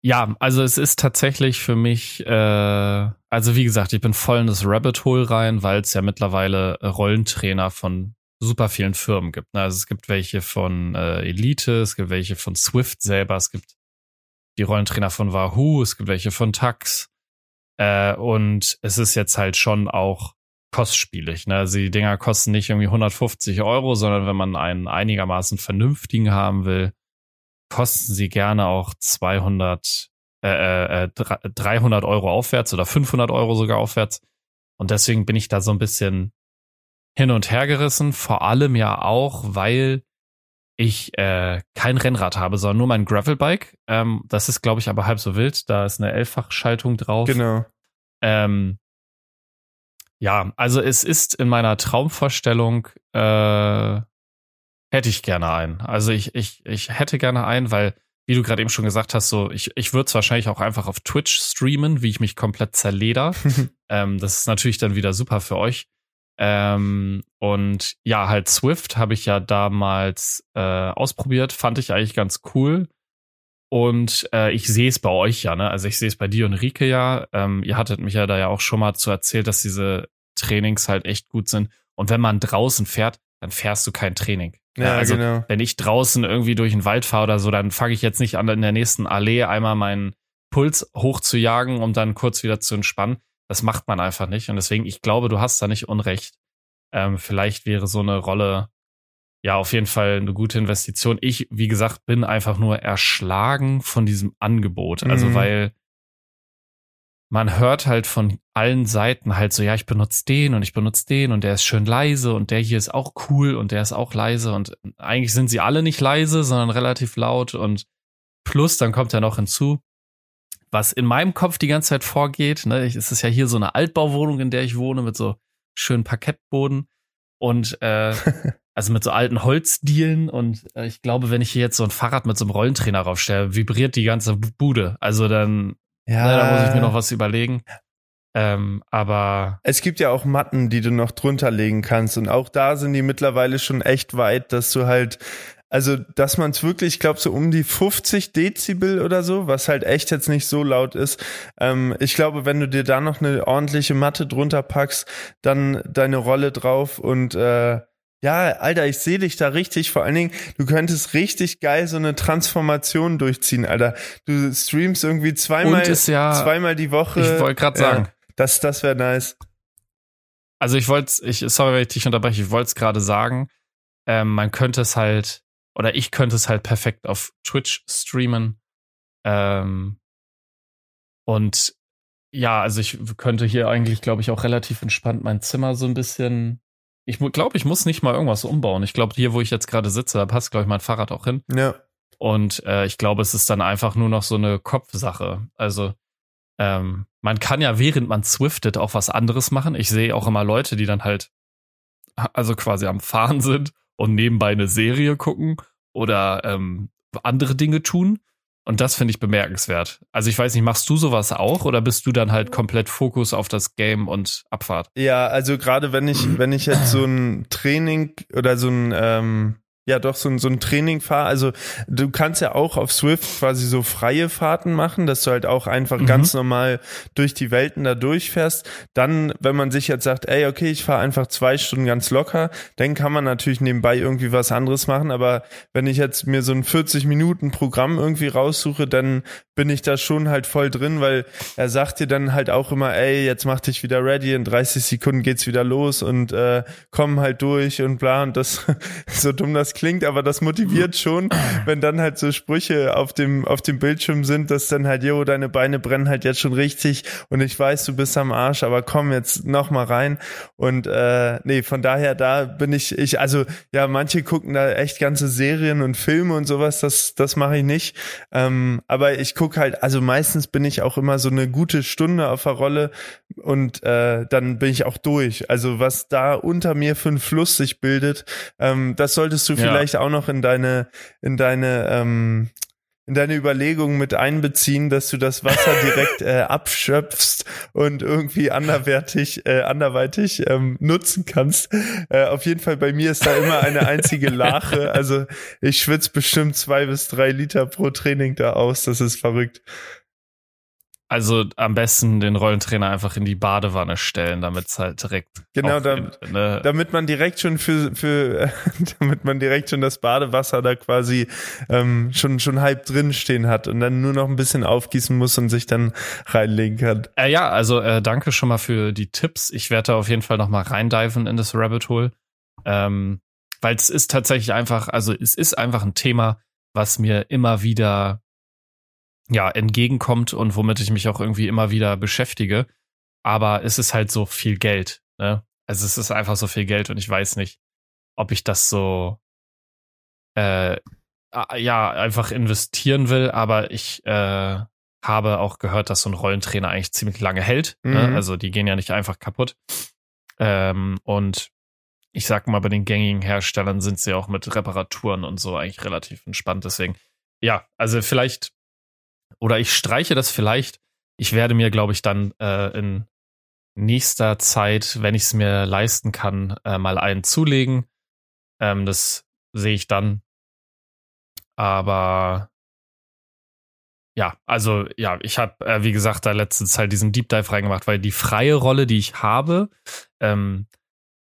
Ja, also es ist tatsächlich für mich, äh, also wie gesagt, ich bin voll in das Rabbit Hole rein, weil es ja mittlerweile Rollentrainer von super vielen Firmen gibt. Ne? Also es gibt welche von äh, Elite, es gibt welche von Swift selber, es gibt die Rollentrainer von Wahoo, es gibt welche von Tax. Äh, und es ist jetzt halt schon auch kostspielig. Ne? Also die Dinger kosten nicht irgendwie 150 Euro, sondern wenn man einen einigermaßen vernünftigen haben will, kosten sie gerne auch 200, äh, äh, 300 äh, Euro aufwärts oder 500 Euro sogar aufwärts. Und deswegen bin ich da so ein bisschen hin und her gerissen, vor allem ja auch, weil ich äh, kein Rennrad habe, sondern nur mein Gravelbike. Ähm, das ist, glaube ich, aber halb so wild. Da ist eine Elffachschaltung drauf. Genau. Ähm, ja, also es ist in meiner Traumvorstellung, äh, hätte ich gerne einen. Also ich, ich, ich hätte gerne einen, weil, wie du gerade eben schon gesagt hast, so, ich, ich würde es wahrscheinlich auch einfach auf Twitch streamen, wie ich mich komplett zerleder. ähm, das ist natürlich dann wieder super für euch. Ähm, und ja, halt Swift habe ich ja damals äh, ausprobiert, fand ich eigentlich ganz cool. Und äh, ich sehe es bei euch ja, ne? Also ich sehe es bei dir und Rike ja. Ähm, ihr hattet mich ja da ja auch schon mal zu erzählt, dass diese Trainings halt echt gut sind. Und wenn man draußen fährt, dann fährst du kein Training. Ja, also genau. wenn ich draußen irgendwie durch den Wald fahre oder so, dann fange ich jetzt nicht an, in der nächsten Allee einmal meinen Puls hochzujagen, um dann kurz wieder zu entspannen. Das macht man einfach nicht. Und deswegen, ich glaube, du hast da nicht Unrecht. Ähm, vielleicht wäre so eine Rolle ja auf jeden Fall eine gute Investition. Ich, wie gesagt, bin einfach nur erschlagen von diesem Angebot. Also, mhm. weil man hört halt von allen Seiten halt so, ja, ich benutze den und ich benutze den und der ist schön leise und der hier ist auch cool und der ist auch leise und eigentlich sind sie alle nicht leise, sondern relativ laut und plus dann kommt ja noch hinzu, was in meinem Kopf die ganze Zeit vorgeht. Ne? Es ist ja hier so eine Altbauwohnung, in der ich wohne, mit so schönen Parkettboden und äh, also mit so alten Holzdielen und äh, ich glaube, wenn ich hier jetzt so ein Fahrrad mit so einem Rollentrainer raufstelle, vibriert die ganze Bude. Also dann, ja. na, ne, da muss ich mir noch was überlegen. Ähm, aber es gibt ja auch Matten, die du noch drunter legen kannst und auch da sind die mittlerweile schon echt weit, dass du halt also, dass man es wirklich, ich glaube, so um die 50 Dezibel oder so, was halt echt jetzt nicht so laut ist. Ähm, ich glaube, wenn du dir da noch eine ordentliche Matte drunter packst, dann deine Rolle drauf und äh, ja, Alter, ich sehe dich da richtig. Vor allen Dingen, du könntest richtig geil so eine Transformation durchziehen, Alter. Du streamst irgendwie zweimal, ja, zweimal die Woche. Ich wollte gerade sagen. Ja, das, das wäre nice. Also ich wollte, ich, sorry, wenn ich dich unterbreche, ich wollte es gerade sagen. Ähm, man könnte es halt oder ich könnte es halt perfekt auf Twitch streamen. Ähm, und ja, also ich könnte hier eigentlich, glaube ich, auch relativ entspannt mein Zimmer so ein bisschen. Ich glaube, ich muss nicht mal irgendwas umbauen. Ich glaube, hier, wo ich jetzt gerade sitze, da passt, glaube ich, mein Fahrrad auch hin. Ja. Und äh, ich glaube, es ist dann einfach nur noch so eine Kopfsache. Also ähm, man kann ja, während man swiftet, auch was anderes machen. Ich sehe auch immer Leute, die dann halt also quasi am Fahren sind und nebenbei eine Serie gucken oder ähm, andere Dinge tun. Und das finde ich bemerkenswert. Also ich weiß nicht, machst du sowas auch oder bist du dann halt komplett Fokus auf das Game und Abfahrt? Ja, also gerade wenn ich, wenn ich jetzt so ein Training oder so ein ähm, ja doch so ein, so ein Training fahr. Also du kannst ja auch auf Swift quasi so freie Fahrten machen, dass du halt auch einfach mhm. ganz normal durch die Welten da durchfährst. Dann, wenn man sich jetzt sagt, ey, okay, ich fahre einfach zwei Stunden ganz locker, dann kann man natürlich nebenbei irgendwie was anderes machen. Aber wenn ich jetzt mir so ein 40 Minuten Programm irgendwie raussuche, dann bin ich da schon halt voll drin, weil er sagt dir dann halt auch immer, ey, jetzt mach dich wieder ready, in 30 Sekunden geht's wieder los und äh, komm halt durch und bla und das, so dumm das klingt, aber das motiviert schon, wenn dann halt so Sprüche auf dem, auf dem Bildschirm sind, dass dann halt, jo, deine Beine brennen halt jetzt schon richtig und ich weiß, du bist am Arsch, aber komm jetzt noch mal rein und äh, nee, von daher, da bin ich, ich, also ja, manche gucken da echt ganze Serien und Filme und sowas, das, das mache ich nicht. Ähm, aber ich gucke halt, also meistens bin ich auch immer so eine gute Stunde auf der Rolle und äh, dann bin ich auch durch. Also was da unter mir für ein Fluss sich bildet, ähm, das solltest du Ja. vielleicht auch noch in deine, in deine ähm, in deine Überlegungen mit einbeziehen, dass du das Wasser direkt äh, abschöpfst und irgendwie anderwertig, äh, anderweitig ähm, nutzen kannst. Äh, auf jeden Fall bei mir ist da immer eine einzige Lache. Also ich schwitze bestimmt zwei bis drei Liter pro Training da aus. Das ist verrückt. Also am besten den Rollentrainer einfach in die Badewanne stellen, damit es halt direkt. Genau, da- ne, Damit man direkt schon für, für damit man direkt schon das Badewasser da quasi ähm, schon schon halb drin stehen hat und dann nur noch ein bisschen aufgießen muss und sich dann reinlegen kann. Äh, ja, also äh, danke schon mal für die Tipps. Ich werde da auf jeden Fall noch mal reindiven in das Rabbit Hole, ähm, weil es ist tatsächlich einfach, also es ist einfach ein Thema, was mir immer wieder ja entgegenkommt und womit ich mich auch irgendwie immer wieder beschäftige. Aber es ist halt so viel Geld. Ne? Also es ist einfach so viel Geld und ich weiß nicht, ob ich das so äh, ja einfach investieren will. Aber ich äh, habe auch gehört, dass so ein Rollentrainer eigentlich ziemlich lange hält. Ne? Mhm. Also die gehen ja nicht einfach kaputt. Ähm, und ich sag mal, bei den gängigen Herstellern sind sie auch mit Reparaturen und so eigentlich relativ entspannt. Deswegen, ja, also vielleicht, oder ich streiche das vielleicht. Ich werde mir, glaube ich, dann äh, in nächster Zeit, wenn ich es mir leisten kann, äh, mal einen zulegen. Ähm, das sehe ich dann. Aber ja, also ja, ich habe, äh, wie gesagt, da letztens halt diesen Deep Dive reingemacht, weil die freie Rolle, die ich habe, ähm,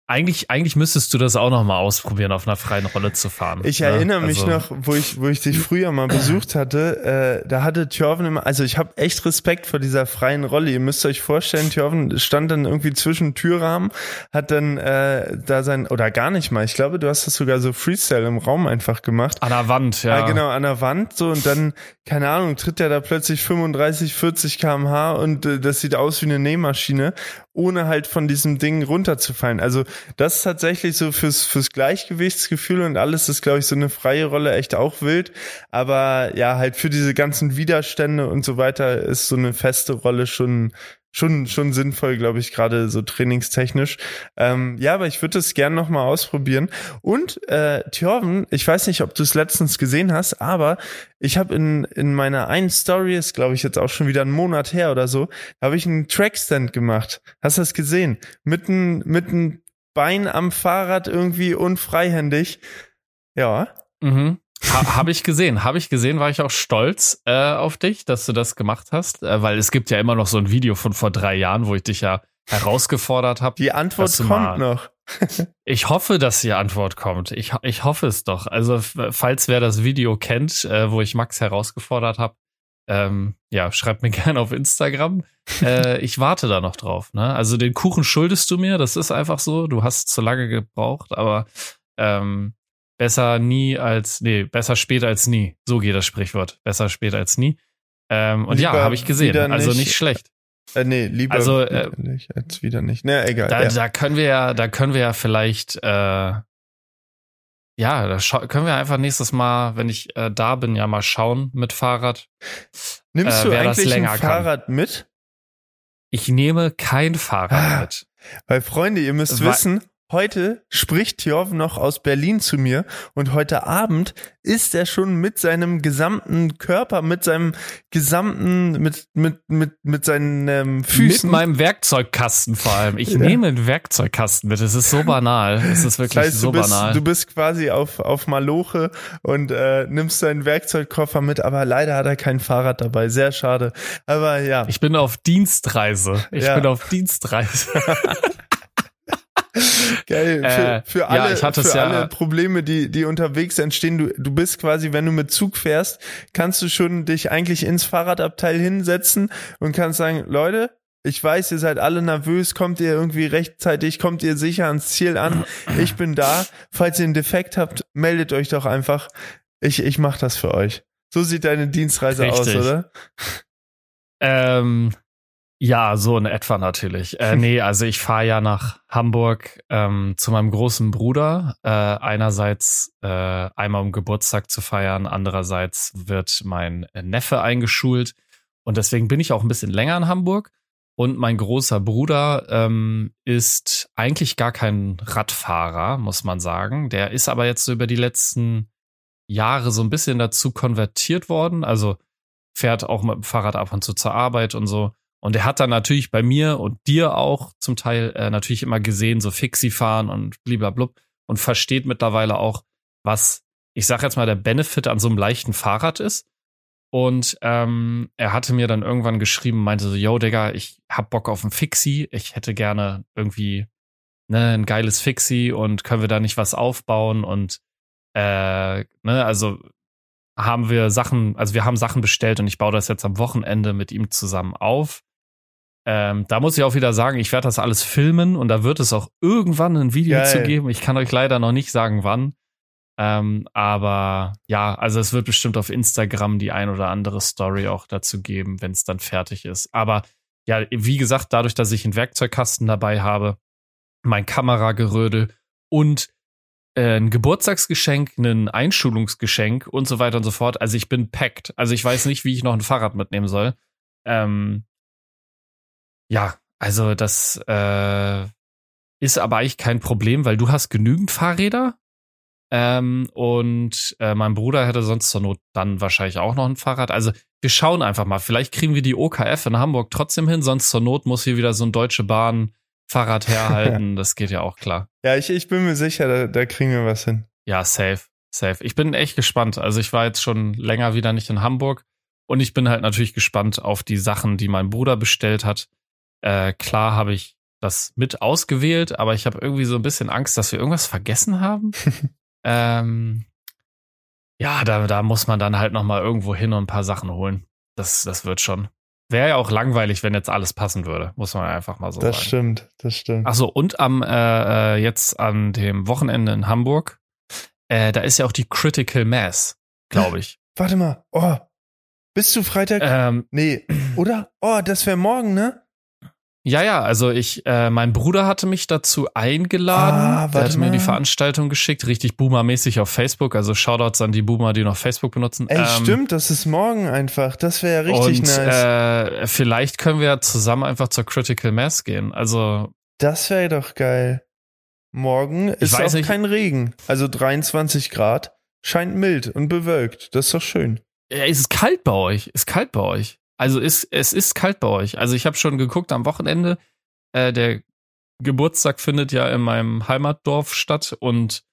eigentlich, eigentlich müsstest du das auch noch mal ausprobieren, auf einer freien Rolle zu fahren. Ich ne? erinnere mich Also- noch, wo ich, wo ich dich früher mal besucht hatte, äh, da hatte Thjörven immer, also ich habe echt Respekt vor dieser freien Rolle. Ihr müsst euch vorstellen, Thjörven stand dann irgendwie zwischen Türrahmen, hat dann äh, da sein, oder gar nicht mal, ich glaube, du hast das sogar so Freestyle im Raum einfach gemacht. An der Wand, ja. Ah, genau, an der Wand so und dann, keine Ahnung, tritt er da plötzlich 35, 40 kmh und äh, das sieht aus wie eine Nähmaschine, ohne halt von diesem Ding runterzufallen. Also das ist tatsächlich so fürs, fürs Gleichgewichtsgefühl und alles ist, glaube ich, so eine freie Rolle echt auch wild. Aber ja, halt für diese ganzen Widerstände und so weiter ist so eine feste Rolle schon schon schon sinnvoll, glaube ich, gerade so trainingstechnisch. Ähm, ja, aber ich würde es gern noch mal ausprobieren. Und äh, Thjörven, ich weiß nicht, ob du es letztens gesehen hast, aber ich habe in in meiner einen Story, ist glaube ich jetzt auch schon wieder einen Monat her oder so, habe ich einen Trackstand gemacht. Hast du das gesehen? Mitten mitten Bein am Fahrrad irgendwie und freihändig. Ja. Mhm. Ha, habe ich gesehen, habe ich gesehen, war ich auch stolz äh, auf dich, dass du das gemacht hast, äh, weil es gibt ja immer noch so ein Video von vor drei Jahren, wo ich dich ja herausgefordert habe. Die Antwort kommt mal- noch. Ich hoffe, dass die Antwort kommt. Ich, ich hoffe es doch. Also falls wer das Video kennt, äh, wo ich Max herausgefordert habe, ähm, ja, schreibt mir gerne auf Instagram. äh, ich warte da noch drauf. Ne? Also den Kuchen schuldest du mir, das ist einfach so. Du hast zu lange gebraucht, aber ähm, besser nie als, nee, besser spät als nie. So geht das Sprichwort. Besser spät als nie. Ähm, und ja, Lieber habe ich gesehen. Also nicht. nicht schlecht. Äh, nee, lieber Also, äh, nicht als wieder nicht. Na, egal. Da, ja. da können wir ja, da können wir ja vielleicht, äh, ja, da können wir einfach nächstes Mal, wenn ich äh, da bin, ja mal schauen mit Fahrrad. Nimmst äh, du eigentlich ein länger kann. Fahrrad mit? Ich nehme kein Fahrrad Ah. mit. Weil, Freunde, ihr müsst Wa- wissen, heute spricht Tjov noch aus Berlin zu mir und heute Abend ist er schon mit seinem gesamten Körper, mit seinem gesamten, mit, mit, mit, mit seinen ähm, Füßen. Mit meinem Werkzeugkasten vor allem. Ich Ja. nehme einen Werkzeugkasten mit. Es ist so banal. Es ist wirklich das heißt, so du bist, banal. du bist quasi auf, auf Maloche und äh, nimmst deinen Werkzeugkoffer mit, aber leider hat er kein Fahrrad dabei. Sehr schade. Aber ja. ich bin auf Dienstreise. Ich Ja. bin auf Dienstreise. Geil. Für, Äh, für ja, alle, es für ja- alle Probleme, die, die unterwegs entstehen. Du, du bist quasi, wenn du mit Zug fährst, kannst du schon dich eigentlich ins Fahrradabteil hinsetzen und kannst sagen, Leute, ich weiß, ihr seid alle nervös, kommt ihr irgendwie rechtzeitig, kommt ihr sicher ans Ziel an. Ich bin da. Falls ihr einen Defekt habt, meldet euch doch einfach. Ich, ich mach das für euch. So sieht deine Dienstreise aus, Richtig. oder? Ähm, ja, so in etwa natürlich. Äh, nee, also ich fahre ja nach Hamburg ähm, zu meinem großen Bruder. Äh, einerseits äh, einmal um Geburtstag zu feiern, andererseits wird mein Neffe eingeschult. Und deswegen bin ich auch ein bisschen länger in Hamburg. Und mein großer Bruder ähm, ist eigentlich gar kein Radfahrer, muss man sagen. Der ist aber jetzt so über die letzten Jahre so ein bisschen dazu konvertiert worden. Also fährt auch mit dem Fahrrad ab und zu zur Arbeit und so. Und er hat dann natürlich bei mir und dir auch zum Teil äh, natürlich immer gesehen, so Fixie fahren und bliblablub und versteht mittlerweile auch, was, ich sag jetzt mal, der Benefit an so einem leichten Fahrrad ist. Und ähm, er hatte mir dann irgendwann geschrieben, meinte so, yo, Digga, ich hab Bock auf ein Fixie. Ich hätte gerne irgendwie ne, ein geiles Fixie und können wir da nicht was aufbauen und äh, ne, also haben wir Sachen, also wir haben Sachen bestellt und ich baue das jetzt am Wochenende mit ihm zusammen auf. Ähm, da muss ich auch wieder sagen, ich werde das alles filmen und da wird es auch irgendwann ein Video Geil. zu geben. Ich kann euch leider noch nicht sagen, wann. Ähm, aber ja, also es wird bestimmt auf Instagram die ein oder andere Story auch dazu geben, wenn es dann fertig ist. Aber ja, wie gesagt, dadurch, dass ich einen Werkzeugkasten dabei habe, mein Kameragerödel und äh, ein Geburtstagsgeschenk, ein Einschulungsgeschenk und so weiter und so fort. Also ich bin packed. Also ich weiß nicht, wie ich noch ein Fahrrad mitnehmen soll. Ähm, ja, also das äh, ist aber eigentlich kein Problem, weil du hast genügend Fahrräder. Ähm, und äh, mein Bruder hätte sonst zur Not dann wahrscheinlich auch noch ein Fahrrad. Also wir schauen einfach mal. Vielleicht kriegen wir die OKF in Hamburg trotzdem hin, sonst zur Not muss hier wieder so ein Deutsche Bahn Fahrrad herhalten. das geht ja auch klar. Ja, ich, ich bin mir sicher, da, da kriegen wir was hin. Ja, safe, safe. Ich bin echt gespannt. Also ich war jetzt schon länger wieder nicht in Hamburg und ich bin halt natürlich gespannt auf die Sachen, die mein Bruder bestellt hat. Äh, klar habe ich das mit ausgewählt, aber ich habe irgendwie so ein bisschen Angst, dass wir irgendwas vergessen haben. ähm, ja, da, da muss man dann halt noch mal irgendwo hin und ein paar Sachen holen. Das, das wird schon. Wäre ja auch langweilig, wenn jetzt alles passen würde, muss man einfach mal so Das sagen. stimmt, das stimmt. Ach so, und am äh, äh, jetzt an dem Wochenende in Hamburg, äh, da ist ja auch die Critical Mass, glaube ich. Warte mal. Oh. Bist du Freitag? ähm, Nee, oder? Oh, das wäre morgen, ne? Ja, ja, also ich, äh, mein Bruder hatte mich dazu eingeladen. Ah, der warte hatte mir die. Veranstaltung geschickt, richtig Boomer-mäßig auf Facebook. Also Shoutouts an die Boomer, die noch Facebook benutzen. Ey, Ähm, stimmt, das ist morgen einfach. Das wäre ja richtig und nice. äh, vielleicht können wir zusammen einfach zur Critical Mass gehen. Also das wäre doch geil. Morgen ist auch nicht- kein Regen. Also 23 Grad. Scheint mild und bewölkt. Das ist doch schön. Ja, es ist kalt bei euch. Ist kalt bei euch. Also ist, es ist kalt bei euch. Also ich habe schon geguckt am Wochenende. Äh, der Geburtstag findet ja in meinem Heimatdorf statt und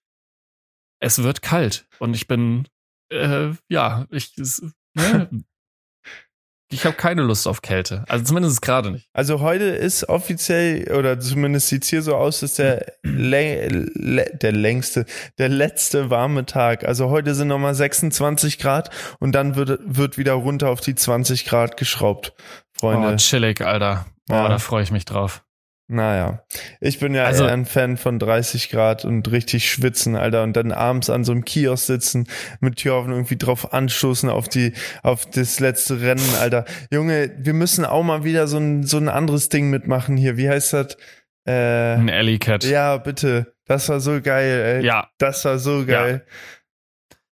es wird kalt. Und ich bin, äh, ja, ich, ne, ich habe keine Lust auf Kälte. Also zumindest gerade nicht. Also heute ist offiziell, oder zumindest sieht's hier so aus, ist der, der längste, der letzte warme Tag. Also heute sind nochmal 26 Grad und dann wird, wird wieder runter auf die 20 Grad geschraubt, Freunde. Oh, chillig, Alter. Oh, Ja. da freue ich mich drauf. Naja, ich bin ja Also- eher ein Fan von 30 Grad und richtig schwitzen, Alter, und dann abends an so einem Kiosk sitzen, mit Tür offen irgendwie drauf anstoßen auf die, auf das letzte Rennen, Alter. Junge, wir müssen auch mal wieder so ein, so ein anderes Ding mitmachen hier. Wie heißt das? Äh, Ein Alley Cat. ja, bitte. Das war so geil, ey. ja. Das war so geil.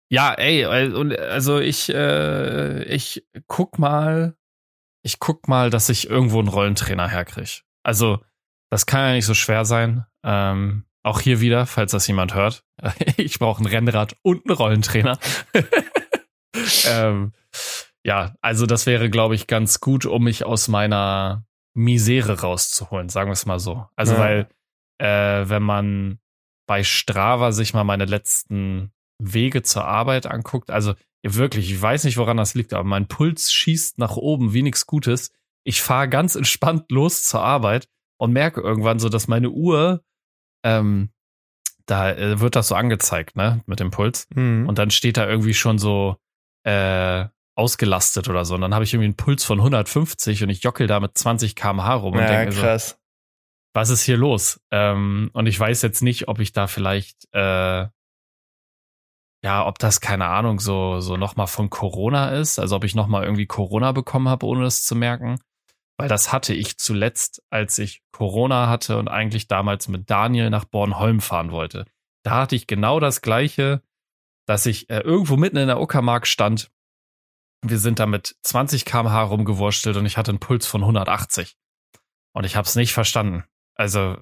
Ja, ey, äh, und also ich, äh, ich guck mal, ich guck mal, dass ich irgendwo einen Rollentrainer herkrieg. Also, das kann ja nicht so schwer sein. Ähm, auch hier wieder, falls das jemand hört. Ich brauche ein Rennrad und einen Rollentrainer. ähm, ja, also das wäre, glaube ich, ganz gut, um mich aus meiner Misere rauszuholen, sagen wir es mal so. Also, Ja. weil, äh, wenn man bei Strava sich mal meine letzten Wege zur Arbeit anguckt, also wirklich, ich weiß nicht, woran das liegt, aber mein Puls schießt nach oben wie nichts Gutes. Ich fahre ganz entspannt los zur Arbeit und merke irgendwann so, dass meine Uhr ähm, da äh, wird das so angezeigt, ne, mit dem Puls. Mhm. Und dann steht da irgendwie schon so äh, ausgelastet oder so. Und dann habe ich irgendwie einen Puls von 150 und ich jockel da mit 20 km/h rum und ja, denke mir so, krass. was ist hier los? Ähm, und ich weiß jetzt nicht, ob ich da vielleicht, äh, ja, ob das, keine Ahnung, so, so nochmal von Corona ist, also ob ich nochmal irgendwie Corona bekommen habe, ohne das zu merken. Weil das hatte ich zuletzt, als ich Corona hatte und eigentlich damals mit Daniel nach Bornholm fahren wollte. Da hatte ich genau das gleiche, dass ich äh, irgendwo mitten in der Uckermark stand. Wir sind da mit 20 km/h rumgewurstelt und ich hatte einen Puls von 180. Und ich habe es nicht verstanden. Also,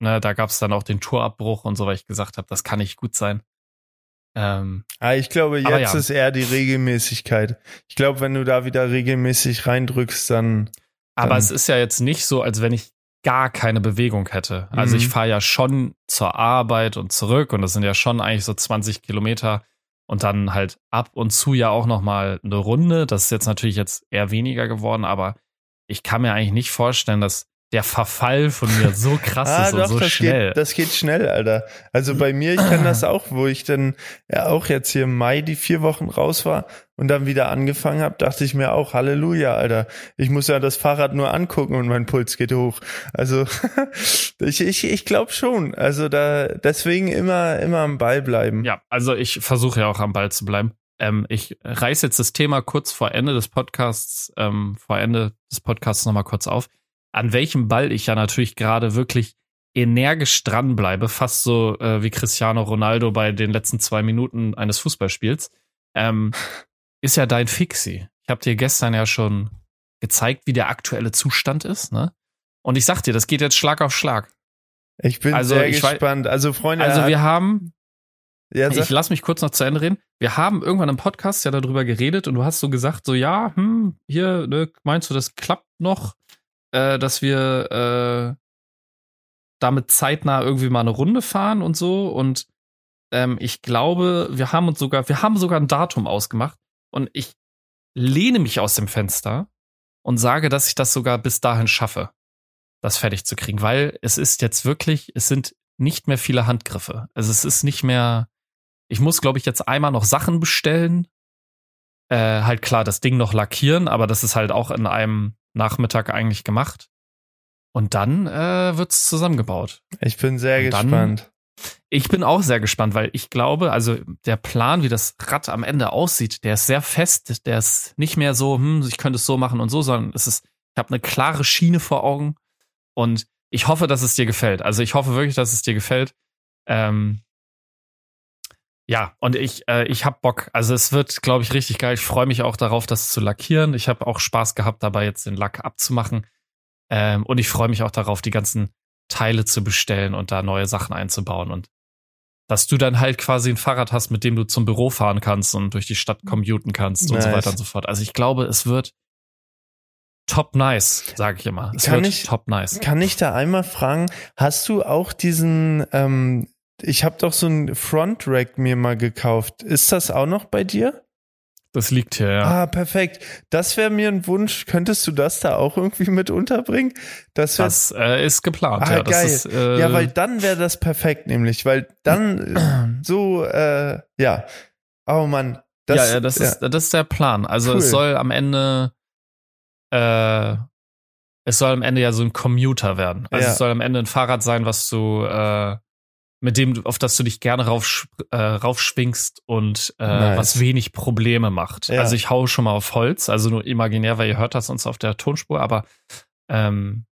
ne, da gab es dann auch den Tourabbruch und so, weil ich gesagt habe, das kann nicht gut sein. Ähm, Ah, ich glaube, jetzt ja. ist eher die Regelmäßigkeit. Ich glaube, wenn du da wieder regelmäßig reindrückst, dann. Aber es ist ja jetzt nicht so, als wenn ich gar keine Bewegung hätte. Also Mhm. ich fahre ja schon zur Arbeit und zurück und das sind ja schon eigentlich so 20 Kilometer und dann halt ab und zu ja auch noch mal eine Runde. Das ist jetzt natürlich jetzt eher weniger geworden, aber ich kann mir eigentlich nicht vorstellen, dass der Verfall von mir so krass ah, ist und doch, so das schnell. geht, das geht schnell, Alter. Also bei mir, ich kann das auch, wo ich dann ja auch jetzt hier im Mai die vier Wochen raus war und dann wieder angefangen habe, dachte ich mir auch, Halleluja, Alter. Ich muss ja das Fahrrad nur angucken und mein Puls geht hoch. Also ich, ich, ich glaube schon. Also da deswegen immer, immer am Ball bleiben. Ja, also ich versuche ja auch am Ball zu bleiben. Ähm, ich reiß jetzt das Thema kurz vor Ende des Podcasts, ähm, vor Ende des Podcasts nochmal kurz auf. An welchem Ball ich ja natürlich gerade wirklich energisch dranbleibe, fast so äh, wie Cristiano Ronaldo bei den letzten zwei Minuten eines Fußballspiels, ähm, ist ja dein Fixie. Ich habe dir gestern ja schon gezeigt, wie der aktuelle Zustand ist, ne? Und ich sag dir, das geht jetzt Schlag auf Schlag. Ich bin Also sehr ich gespannt. Also Freunde, Also wir haben ja, ich lass mich kurz noch zu Ende reden. Wir haben irgendwann im Podcast ja darüber geredet und du hast so gesagt, so ja, hm, hier, ne, meinst du, das klappt noch, äh, dass wir äh, damit zeitnah irgendwie mal eine Runde fahren und so. Und ähm, ich glaube, wir haben uns sogar, wir haben sogar ein Datum ausgemacht und ich lehne mich aus dem Fenster und sage, dass ich das sogar bis dahin schaffe, das fertig zu kriegen, weil es ist jetzt wirklich, es sind nicht mehr viele Handgriffe. Also es ist nicht mehr, ich muss, glaube ich, jetzt einmal noch Sachen bestellen. Äh, halt klar, das Ding noch lackieren, aber das ist halt auch in einem Nachmittag eigentlich gemacht. Und dann äh, wird's zusammengebaut. ich bin sehr Und gespannt. Ich bin auch sehr gespannt, weil ich glaube, also der Plan, wie das Rad am Ende aussieht, der ist sehr fest. Der ist nicht mehr so, hm, ich könnte es so machen und so, sondern es ist, ich habe eine klare Schiene vor Augen und ich hoffe, dass es dir gefällt. Also ich hoffe wirklich, dass es dir gefällt. Ähm, ja, und ich, äh, ich hab Bock. Also es wird, glaube ich, richtig geil. Ich freue mich auch darauf, das zu lackieren. Ich habe auch Spaß gehabt, dabei jetzt den Lack abzumachen. Ähm, und ich freue mich auch darauf, die ganzen Teile zu bestellen und da neue Sachen einzubauen und dass du dann halt quasi ein Fahrrad hast, mit dem du zum Büro fahren kannst und durch die Stadt commuten kannst und so Nice. weiter und so fort. Also ich glaube, es wird top nice, sage ich immer. Es Kann wird ich- top nice. Kann ich da einmal fragen, hast du auch diesen, ähm, ich habe doch so ein Front Rack mir mal gekauft. Ist das auch noch bei dir? Das liegt hier, ja. Ah, perfekt. Das wäre mir ein Wunsch. Könntest du das da auch irgendwie mit unterbringen? Das Das äh, ist geplant, Ah, ja. Geil. ist, äh, ja, weil dann wäre das perfekt, nämlich, weil dann äh, so, äh, ja. Oh Mann. Das, ja, ja, das, Ist, das ist der Plan. Also Cool. es soll am Ende äh, es soll am Ende ja so ein Commuter werden. Also Ja. es soll am Ende ein Fahrrad sein, was du äh, mit dem, auf das du dich gerne raufsch äh, raufschwingst und äh, Nice. was wenig Probleme macht. Ja. Also ich hau schon mal auf Holz, also nur imaginär, weil ihr hört das uns auf der Tonspur, aber ähm,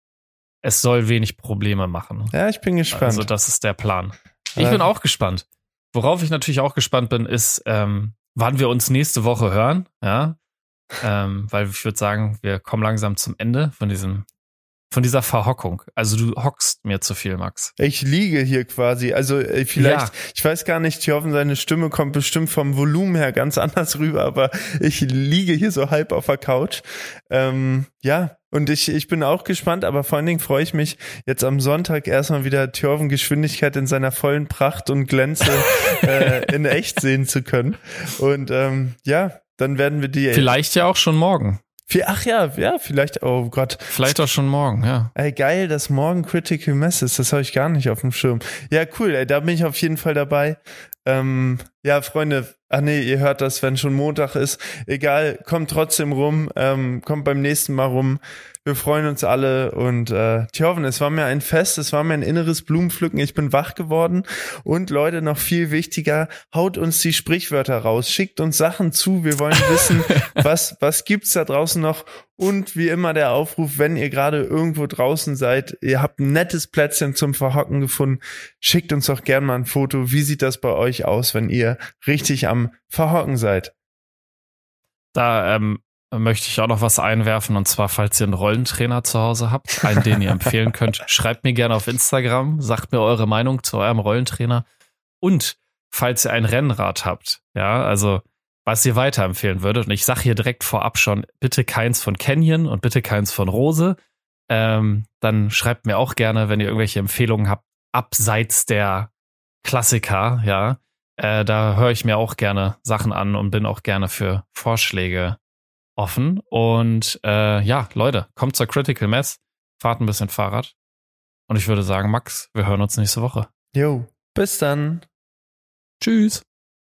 es soll wenig Probleme machen. ja, ich bin gespannt. Also das ist der Plan. Ich Ähm, bin auch gespannt. Worauf ich natürlich auch gespannt bin, ist, ähm, wann wir uns nächste Woche hören. Ja, ähm, weil ich würde sagen, wir kommen langsam zum Ende von diesem, von dieser Verhockung. Also du hockst mir zu viel, Max. Ich liege hier quasi. Also äh, vielleicht, Ja. ich weiß gar nicht, Thorfen, seine Stimme kommt bestimmt vom Volumen her ganz anders rüber, aber ich liege hier so halb auf der Couch. Ähm, ja, und ich, ich bin auch gespannt, aber vor allen Dingen freue ich mich, jetzt am Sonntag erstmal wieder Thorfen Geschwindigkeit in seiner vollen Pracht und Glänze äh, in echt sehen zu können. Und ähm, ja, dann werden wir die Vielleicht ja auch schon morgen. Ach ja, ja, vielleicht, oh Gott. Vielleicht auch schon morgen, ja. Ey, geil, dass morgen Critical Mass ist. Das habe ich gar nicht auf dem Schirm. Ja, cool, ey, da bin ich auf jeden Fall dabei. Ähm, ja, Freunde, ach nee, ihr hört das, wenn schon Montag ist. Egal, kommt trotzdem rum, ähm, kommt beim nächsten Mal rum. Wir freuen uns alle und äh, Tjoven, es war mir ein Fest, es war mir ein inneres Blumenpflücken. Ich bin wach geworden und Leute, noch viel wichtiger, haut uns die Sprichwörter raus, schickt uns Sachen zu. Wir wollen wissen, was was gibt's da draußen noch und wie immer der Aufruf, wenn ihr gerade irgendwo draußen seid, ihr habt ein nettes Plätzchen zum Verhocken gefunden, schickt uns doch gern mal ein Foto. Wie sieht das bei euch aus, wenn ihr richtig am Verhocken seid? Da ähm, möchte ich auch noch was einwerfen. Und zwar, falls ihr einen Rollentrainer zu Hause habt, einen, den ihr empfehlen könnt, schreibt mir gerne auf Instagram, sagt mir eure Meinung zu eurem Rollentrainer. Und falls ihr ein Rennrad habt, ja, also was ihr weiterempfehlen würdet. Und ich sage hier direkt vorab schon, bitte keins von Canyon und bitte keins von Rose. Ähm, dann schreibt mir auch gerne, wenn ihr irgendwelche Empfehlungen habt, abseits der Klassiker, ja. Äh, da höre ich mir auch gerne Sachen an und bin auch gerne für Vorschläge offen. Und äh, ja, Leute, kommt zur Critical Mass, fahrt ein bisschen Fahrrad. Und ich würde sagen, Max, wir hören uns nächste Woche. Jo, bis dann. Tschüss.